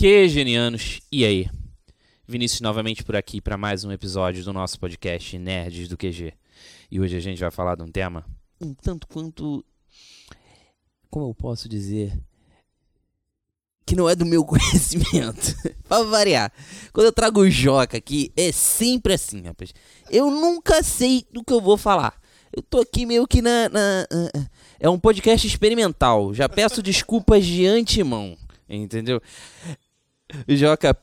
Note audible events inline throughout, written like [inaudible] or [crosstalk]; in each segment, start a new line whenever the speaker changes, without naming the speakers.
Que genianos! E aí? Vinícius novamente por aqui para mais um episódio do nosso podcast Nerds do QG. E hoje a gente vai falar de um tema um tanto quanto. Como eu posso dizer? Que não é do meu [laughs] conhecimento. [laughs] pra variar. Quando eu trago o Joca aqui, é sempre assim, rapaz. Eu nunca sei do que eu vou falar. Eu tô aqui meio que na. na é um podcast experimental. Já peço desculpas de antemão. Entendeu? Joca,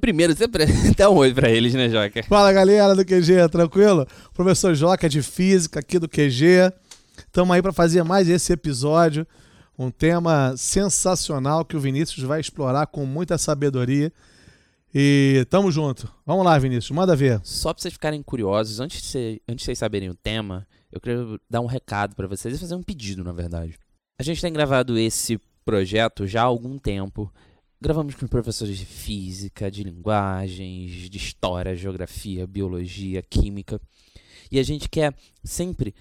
primeiro você [laughs] dá um oi pra eles, né, Joca?
Fala galera do QG, tranquilo? Professor Joca de Física aqui do QG. Estamos aí para fazer mais esse episódio. Um tema sensacional que o Vinícius vai explorar com muita sabedoria. E tamo junto. Vamos lá, Vinícius, manda ver.
Só para vocês ficarem curiosos, antes de, cê, antes de vocês saberem o tema, eu queria dar um recado para vocês e fazer um pedido, na verdade. A gente tem gravado esse projeto já há algum tempo. Gravamos com professores de física, de linguagens, de história, geografia, biologia, química. E a gente quer sempre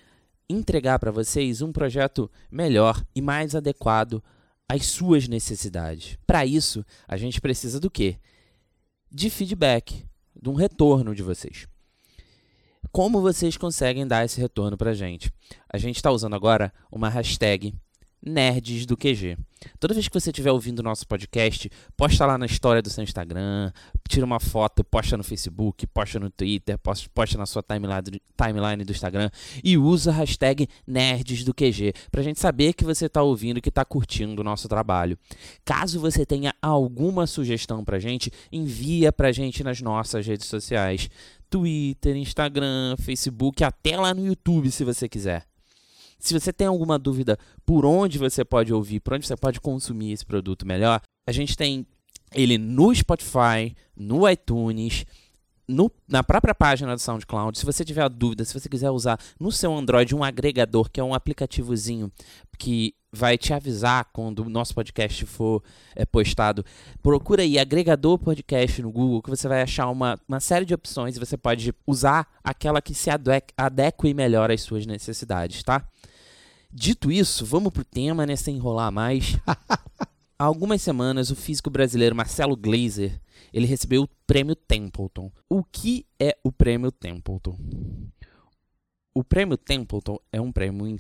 entregar para vocês um projeto melhor e mais adequado às suas necessidades. Para isso, a gente precisa do quê? De feedback, de um retorno de vocês. Como vocês conseguem dar esse retorno para a gente? A gente está usando agora uma hashtag Nerds do QG. Toda vez que você estiver ouvindo o nosso podcast, posta lá na história do seu Instagram, tira uma foto, posta no Facebook, posta no Twitter, posta na sua timeline, do Instagram e usa a hashtag Nerds do QG para a gente saber que você está ouvindo e que está curtindo o nosso trabalho. Caso você tenha alguma sugestão para a gente, envia para a gente nas nossas redes sociais. Twitter, Instagram, Facebook, até lá no YouTube, se você quiser. Se você tem alguma dúvida por onde você pode ouvir, por onde você pode consumir esse produto melhor, a gente tem ele no Spotify, no iTunes, no, na própria página do SoundCloud. Se você tiver dúvida, se você quiser usar no seu Android um agregador, que é um aplicativozinho que vai te avisar quando o nosso podcast for é, postado. Procura aí agregador podcast no Google que você vai achar uma, uma série de opções e você pode usar aquela que se adeque melhor às suas necessidades, tá? Dito isso, vamos pro tema, né? Sem enrolar mais. Há [laughs] algumas semanas, o físico brasileiro Marcelo Glazer ele recebeu o prêmio Templeton. O que é o prêmio Templeton? O prêmio Templeton é um prêmio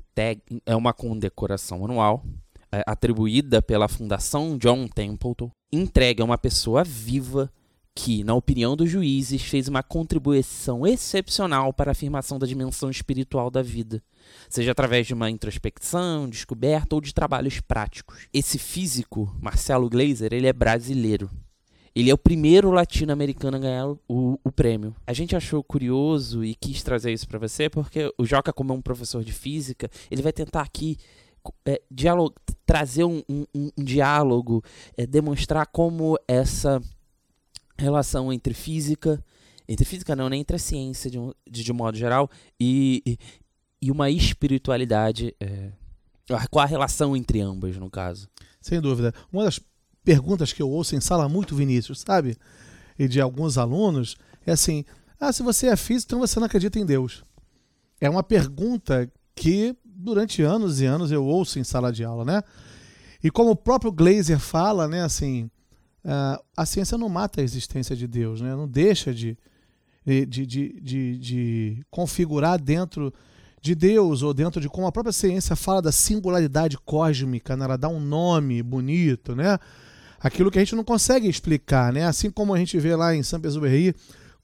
é uma condecoração anual é, atribuída pela Fundação John Templeton, entregue a uma pessoa viva que, na opinião dos juízes, fez uma contribuição excepcional para a afirmação da dimensão espiritual da vida, seja através de uma introspecção, descoberta ou de trabalhos práticos. Esse físico, Marcelo Glazer, ele é brasileiro. Ele é o primeiro latino-americano a ganhar o, o, prêmio. A gente achou curioso e quis trazer isso para você porque o Joca, como é um professor de física, ele vai tentar aqui é, trazer um, um, um diálogo, é, demonstrar como essa relação entre física, entre física não, né, entre a ciência de um, de, de modo geral e, e uma espiritualidade, é, qual a relação entre ambas, no caso?
Sem dúvida. Uma das perguntas que eu ouço em sala muito, Vinícius, sabe? E de alguns alunos, é assim: ah, se você é físico, então você não acredita em Deus. É uma pergunta que durante anos e anos eu ouço em sala de aula, né? E como o próprio Glazer fala, né, assim, uh, a ciência não mata a existência de Deus, né? não deixa de, de, de, de, de configurar dentro de Deus ou dentro de como a própria ciência fala da singularidade cósmica, né? ela dá um nome bonito, né? Aquilo que a gente não consegue explicar, né? Assim como a gente vê lá em Saint-Exupéry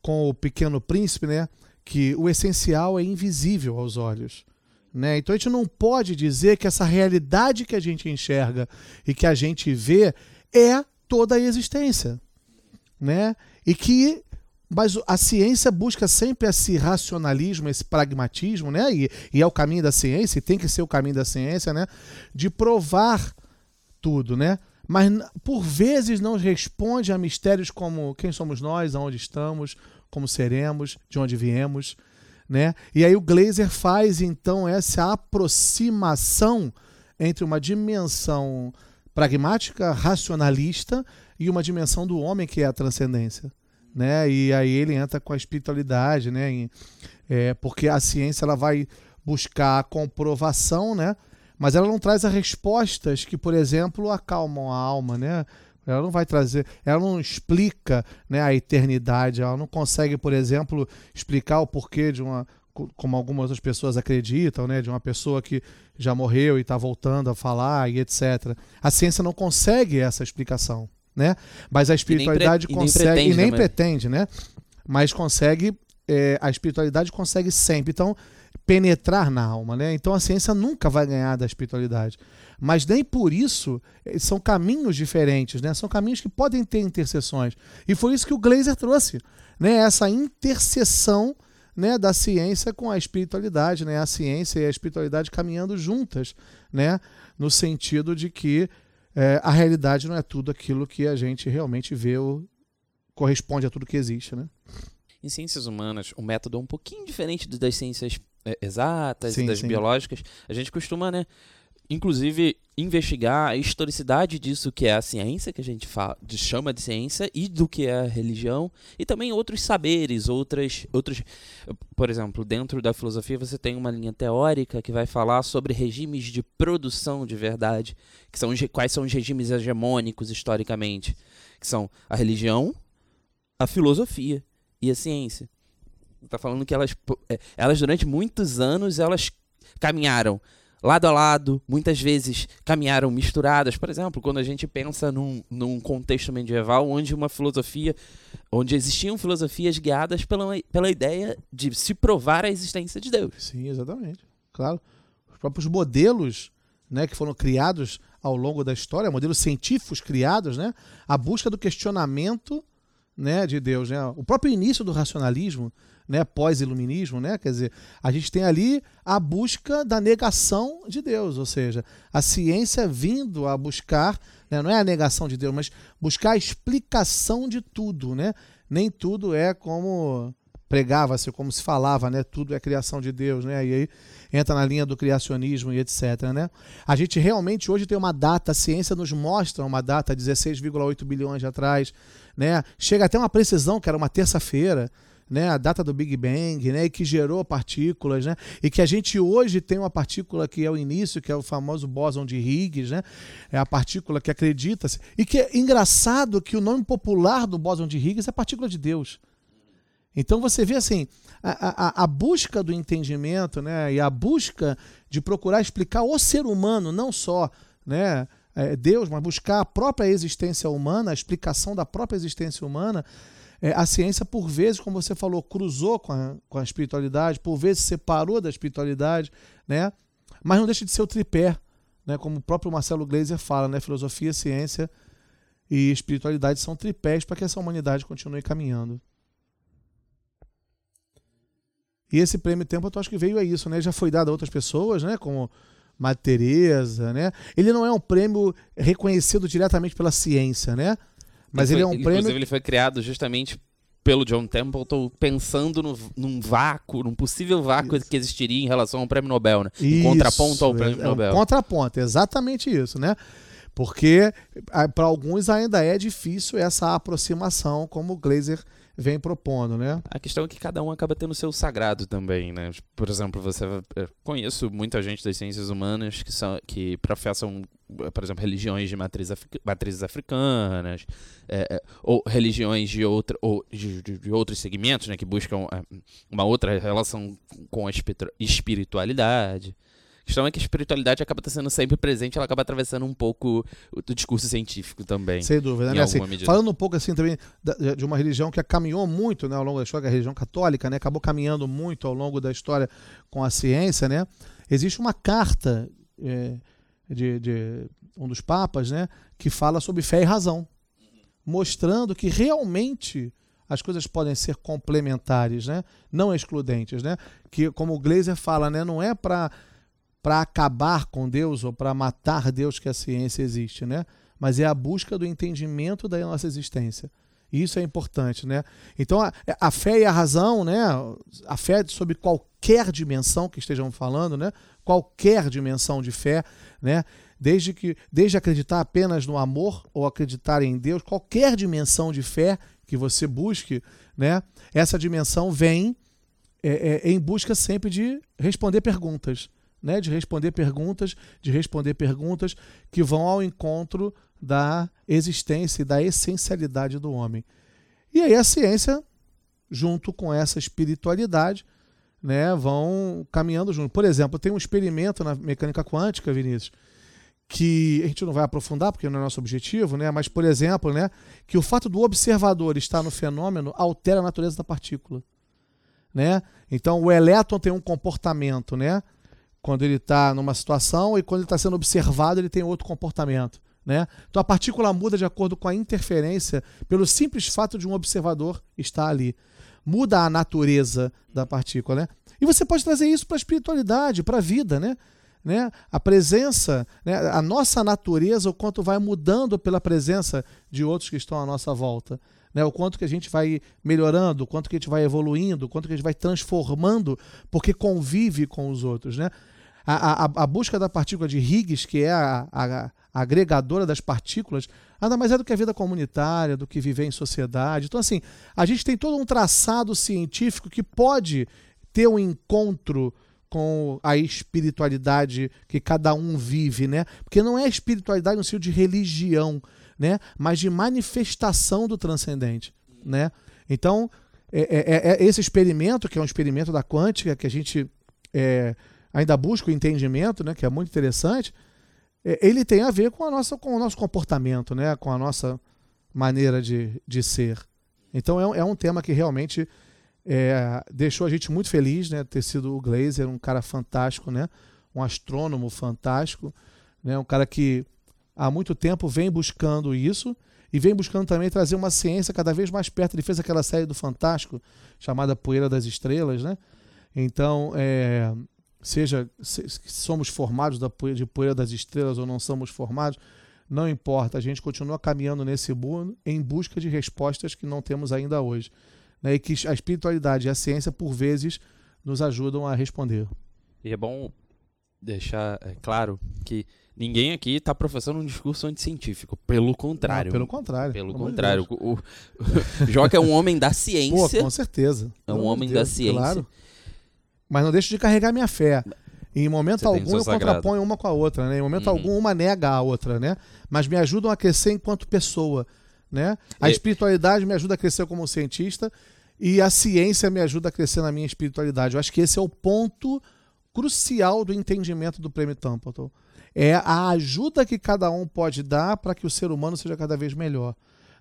com o Pequeno Príncipe, né? Que o essencial é invisível aos olhos. Né? Então a gente não pode dizer que essa realidade que a gente enxerga e que a gente vê é toda a existência, né? E que mas a ciência busca sempre esse racionalismo, esse pragmatismo, né? E, e, é o caminho da ciência, e tem que ser o caminho da ciência, né? De provar tudo, né? Mas por vezes não responde a mistérios como quem somos nós, aonde estamos, como seremos, de onde viemos, né? E aí o Glazer faz então essa aproximação entre uma dimensão pragmática, racionalista e uma dimensão do homem que é a transcendência. Né? E aí ele entra com a espiritualidade, né? Em, é, porque a ciência ela vai buscar a comprovação, né? mas ela não traz as respostas que, por exemplo, acalmam a alma. Né? Ela não vai trazer, ela não explica né, a eternidade, ela não consegue, por exemplo, explicar o porquê de uma, como algumas outras pessoas acreditam, né, de uma pessoa que já morreu e está voltando a falar e etc. A ciência não consegue essa explicação, né? Mas a espiritualidade
e nem
consegue e nem
também.
pretende, né? Mas consegue, é, a espiritualidade consegue sempre. Então penetrar na alma, né? Então a ciência nunca vai ganhar da espiritualidade. Mas nem por isso eh, são caminhos diferentes, né? São caminhos que podem ter interseções. E foi isso que o Glazer trouxe, né? Essa interseção, né, da ciência com a espiritualidade, né? A ciência e a espiritualidade caminhando juntas, né? No sentido de que eh, a realidade não é tudo aquilo que a gente realmente vê ou corresponde a tudo que existe, né?
Em ciências humanas, o método é um pouquinho diferente das ciências é, exatas
Sim,
e das
sim.
biológicas. A gente costuma, né, inclusive, investigar a historicidade disso que é a ciência, que a gente fala, chama de ciência, e do que é a religião, e também outros saberes, outras, outros... Por exemplo, dentro da filosofia você tem uma linha teórica que vai falar sobre regimes de produção de verdade, que são quais são os regimes hegemônicos historicamente, que são a religião, a filosofia e a ciência. Tá falando que elas, é, elas durante muitos anos elas caminharam lado a lado, muitas vezes caminharam misturadas. Por exemplo, quando a gente pensa num, num contexto medieval onde uma filosofia, onde existiam filosofias guiadas pela, pela ideia de se provar a existência de Deus.
Sim, exatamente. Claro. Os próprios modelos né, que foram criados ao longo da história, modelos científicos criados, né, a busca do questionamento né, de Deus. Né? O próprio início do racionalismo, né, pós-iluminismo, né, quer dizer, a gente tem ali a busca da negação de Deus, ou seja, a ciência vindo a buscar, né, não é a negação de Deus, mas buscar a explicação de tudo. Né? Nem tudo é como pregava-se, como se falava, né? Tudo é criação de Deus, né? E aí entra na linha do criacionismo e etc, né? A gente realmente hoje tem uma data, a ciência nos mostra uma data 16,8 bilhões de atrás, né? Chega até uma precisão que era uma terça-feira, né, a data do Big Bang, né, e que gerou partículas, né, e que a gente hoje tem uma partícula que é o início, que é o famoso bóson de Higgs, né, é a partícula que acredita-se, e que é engraçado que o nome popular do bóson de Higgs é partícula de Deus. Então você vê assim, a, a, a busca do entendimento, né, e a busca de procurar explicar o ser humano, não só, né, é, Deus, mas buscar a própria existência humana, a explicação da própria existência humana, é, a ciência, por vezes, como você falou, cruzou com a, com a espiritualidade, por vezes separou da espiritualidade, né? mas não deixa de ser o tripé, né? como o próprio Marcelo Gleiser fala, né? filosofia, ciência e espiritualidade são tripés para que essa humanidade continue caminhando. E esse prêmio Tempo, eu acho que veio a isso, né? Já foi dado a outras pessoas, né? Como Madre Teresa, né? Ele não é um prêmio reconhecido diretamente pela ciência, né? Mas ele,
foi-
é um
Inclusive,
prêmio
ele foi criado justamente pelo John Templeton pensando no, num vácuo, num possível vácuo
Isso.
que existiria em relação ao prêmio Nobel, né? Em
Isso,
contraponto ao prêmio
é, é um
Nobel.
contraponto, exatamente isso, né? Porque para alguns ainda é difícil essa aproximação, como o Glazer vem propondo, né?
A questão é que cada um acaba tendo o seu sagrado também, né? Por exemplo, você eu conheço muita gente das ciências humanas que são que professam, por exemplo, religiões de matriz matrizes africanas, é, ou religiões de outra ou de, de- de outros segmentos, né, que buscam uma outra relação com a espiritu- espiritualidade. Questão é que a espiritualidade acaba sendo sempre presente, ela acaba atravessando um pouco o discurso científico também.
Sem dúvida, né? Assim, falando um pouco assim também da- de uma religião que caminhou muito né, ao longo da história, que é a religião católica, né? Acabou caminhando muito ao longo da história com a ciência, né? Existe uma carta é, de, de um dos papas, né? Que fala sobre fé e razão, mostrando que realmente as coisas podem ser complementares, né? Não excludentes, né? Que como o Glazer fala, né? Não é para para acabar com Deus ou para matar Deus que a ciência existe, né? Mas é a busca do entendimento da nossa existência. Isso é importante, né? Então a, a fé e a razão, né? A fé sobre qualquer dimensão que estejam falando, né? Qualquer dimensão de fé, né? Desde que desde acreditar apenas no amor ou acreditar em Deus, qualquer dimensão de fé que você busque, né? Essa dimensão vem é, é, em busca sempre de responder perguntas, né, de responder perguntas, de responder perguntas que vão ao encontro da existência e da essencialidade do homem. E aí a ciência, junto com essa espiritualidade, né, vão caminhando junto. Por exemplo, tem um experimento na mecânica quântica, Vinícius, que a gente não vai aprofundar porque não é nosso objetivo, né? Mas por exemplo, né, que o fato do observador estar no fenômeno altera a natureza da partícula, né? Então o elétron tem um comportamento, né? Quando ele está numa situação e quando ele está sendo observado ele tem outro comportamento, né? Então a partícula muda de acordo com a interferência pelo simples fato de um observador estar ali. Muda a natureza da partícula, né? E você pode trazer isso para a espiritualidade, para a vida, né? né? A presença, né? a nossa natureza, o quanto vai mudando pela presença de outros que estão à nossa volta. Né? O quanto que a gente vai melhorando, o quanto que a gente vai evoluindo, o quanto que a gente vai transformando, porque convive com os outros. Né? A, a, a busca da partícula de Higgs, que é a, a, a agregadora das partículas, nada mais é do que a vida comunitária, do que viver em sociedade. Então, assim, a gente tem todo um traçado científico que pode ter um encontro com a espiritualidade que cada um vive, né? Porque não é espiritualidade no sentido de religião, né? Mas de manifestação do transcendente, né? Então, é, é, é esse experimento, que é um experimento da quântica, que a gente é, ainda busca o entendimento, né? Que é muito interessante, é, ele tem a ver com, a nossa, com o nosso comportamento, né? Com a nossa maneira de, de ser. Então, é, é um tema que realmente é, deixou a gente muito feliz, né? Ter sido o Glazer, um cara fantástico, né? Um astrônomo fantástico, né? Um cara que há muito tempo vem buscando isso e vem buscando também trazer uma ciência cada vez mais perto. Ele fez aquela série do Fantástico chamada Poeira das Estrelas, né? Então, é, seja se, somos formados da poeira, de Poeira das Estrelas ou não somos formados, não importa. A gente continua caminhando nesse mundo em busca de respostas que não temos ainda hoje né, e que a espiritualidade e a ciência, por vezes, nos ajudam a responder.
E é bom deixar é, claro que ninguém aqui está professando um discurso anticientífico. Pelo contrário.
Não, pelo contrário.
Pelo contrário. O, o, [laughs] Joca é um homem da ciência.
Pô, com certeza.
É um homem Deus, da ciência. Claro.
Mas não deixo de carregar minha fé. Em momento Você algum eu contraponho uma com a outra, né? Em momento uhum. algum uma nega a outra, né? Mas me ajudam a crescer enquanto pessoa, né? A e... espiritualidade me ajuda a crescer como cientista e a ciência me ajuda a crescer na minha espiritualidade. Eu acho que esse é o ponto crucial do entendimento do Prêmio Templeton. É a ajuda que cada um pode dar para que o ser humano seja cada vez melhor.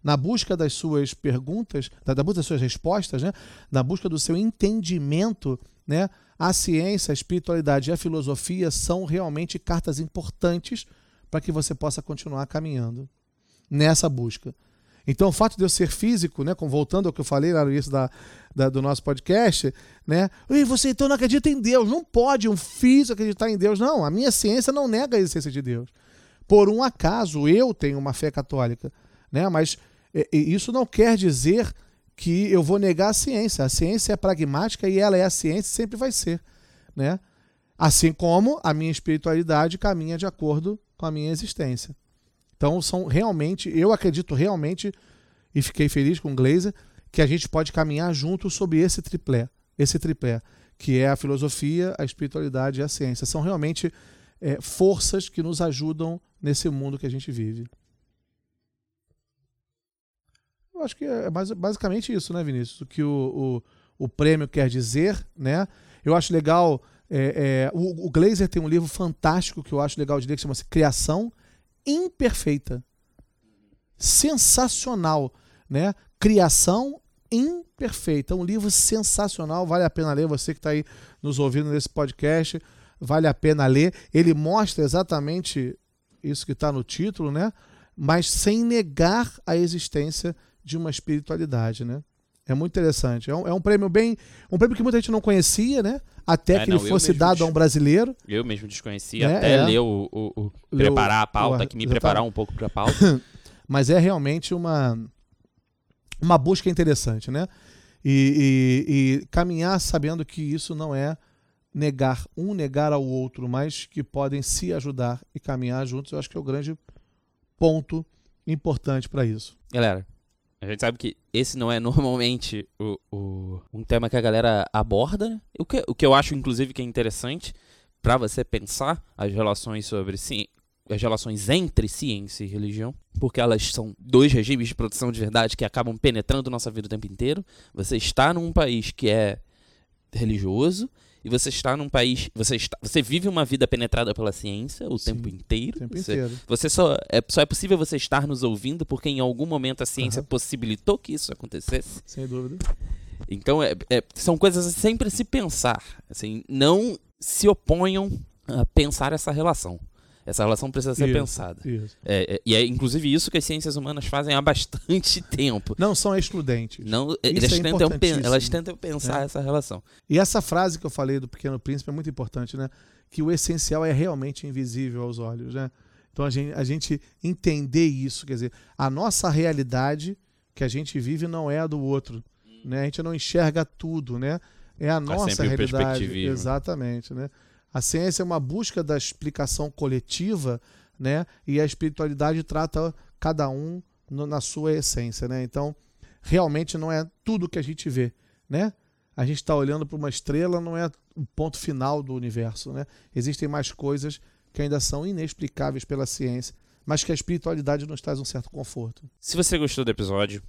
Na busca das suas perguntas, da, busca das suas respostas, né? na busca do seu entendimento, né? a ciência, a espiritualidade e a filosofia são realmente cartas importantes para que você possa continuar caminhando nessa busca. Então, o fato de eu ser físico, né, voltando ao que eu falei lá no início da, da, do nosso podcast, né, e você então não acredita em Deus, não pode um físico acreditar em Deus. Não, a minha ciência não nega a existência de Deus. Por um acaso, eu tenho uma fé católica, né, mas isso não quer dizer que eu vou negar a ciência. A ciência é pragmática e ela é a ciência e sempre vai ser, né? Assim como a minha espiritualidade caminha de acordo com a minha existência. Então são realmente, eu acredito realmente, e fiquei feliz com o Glazer, que a gente pode caminhar junto sobre esse triplé, esse tripé, que é a filosofia, a espiritualidade e a ciência. São realmente é, forças que nos ajudam nesse mundo que a gente vive. Eu acho que é basicamente isso, né, Vinícius? O que o, o, o prêmio quer dizer, né? Eu acho legal. É, é, o, o Glazer tem um livro fantástico que eu acho legal de ler que chama-se Criação imperfeita. Sensacional, né? Criação imperfeita. Um livro sensacional, vale a pena ler. Você que está aí nos ouvindo nesse podcast, vale a pena ler. Ele mostra exatamente isso que está no título, né? Mas sem negar a existência de uma espiritualidade, né? É muito interessante. É um, é um prêmio bem. Um prêmio que muita gente não conhecia, né? Até é, que não, ele fosse dado a um brasileiro.
Eu mesmo desconhecia, é, até é. ler o, o, o preparar a pauta, o, que me preparar um pouco para a pauta. [laughs]
Mas é realmente uma, uma busca interessante, né? E, e, e caminhar sabendo que isso não é negar um negar ao outro, mas que podem se ajudar e caminhar juntos, eu acho que é o grande ponto importante para isso.
Galera, a gente sabe que esse não é [laughs] normalmente o, o, um tema que a galera aborda, o que, o que eu acho, inclusive, que é interessante, para você pensar as relações sobre ci... as relações entre ciência e religião, porque elas são dois regimes de produção de verdade que acabam penetrando nossa vida o tempo inteiro. Você está num país que é religioso e você está num país, você está, você vive uma vida penetrada pela ciência o
Sim,
tempo inteiro.
O tempo
você,
inteiro.
você só é, só é possível você estar nos ouvindo porque em algum momento a ciência
Aham.
possibilitou que isso acontecesse.
Sem dúvida.
Então é, é- são coisas sempre se pensar. Assim, não se oponham a pensar essa relação. Essa relação precisa ser
Isso,
pensada.
Isso.
É, é- e é inclusive isso que as ciências humanas fazem há bastante [laughs] tempo.
Não são excludentes.
Não,
é
elas, tentam, pen-
importantíssimo.
elas tentam pensar
É.
essa relação.
E essa frase que eu falei do Pequeno Príncipe é muito importante, né? Que o essencial é realmente invisível aos olhos, né? Então a gente, a gente entender isso, quer dizer, a nossa realidade que a gente vive não é a do outro, né? A gente não enxerga tudo, né? É a nossa realidade, exatamente, né? A ciência é uma busca da explicação coletiva, né? E a espiritualidade trata cada um no- na sua essência, né? Então, realmente não é tudo que a gente vê, né? A gente está olhando para uma estrela, não é o ponto final do universo, né? Existem mais coisas que ainda são inexplicáveis pela ciência, mas que a espiritualidade nos traz um certo conforto.
Se você gostou do episódio,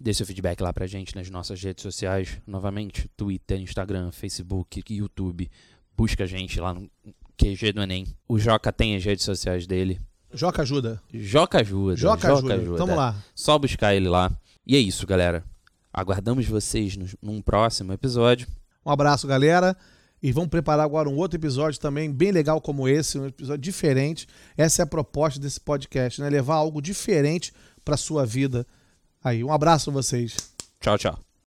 dê seu feedback lá pra gente nas nossas redes sociais. Novamente, Twitter, Instagram, Facebook, YouTube. Busca a gente lá no QG do Enem. O Joca tem as redes sociais dele.
Joca ajuda.
Joca ajuda.
Joca, ajuda. Vamos lá.
Só buscar ele lá. E é isso, galera. Aguardamos vocês no- num próximo episódio.
Um abraço, galera. E vamos preparar agora um outro episódio também bem legal como esse, um episódio diferente. Essa é a proposta desse podcast, né? Levar algo diferente para sua vida. Aí, um abraço a vocês.
Tchau, tchau.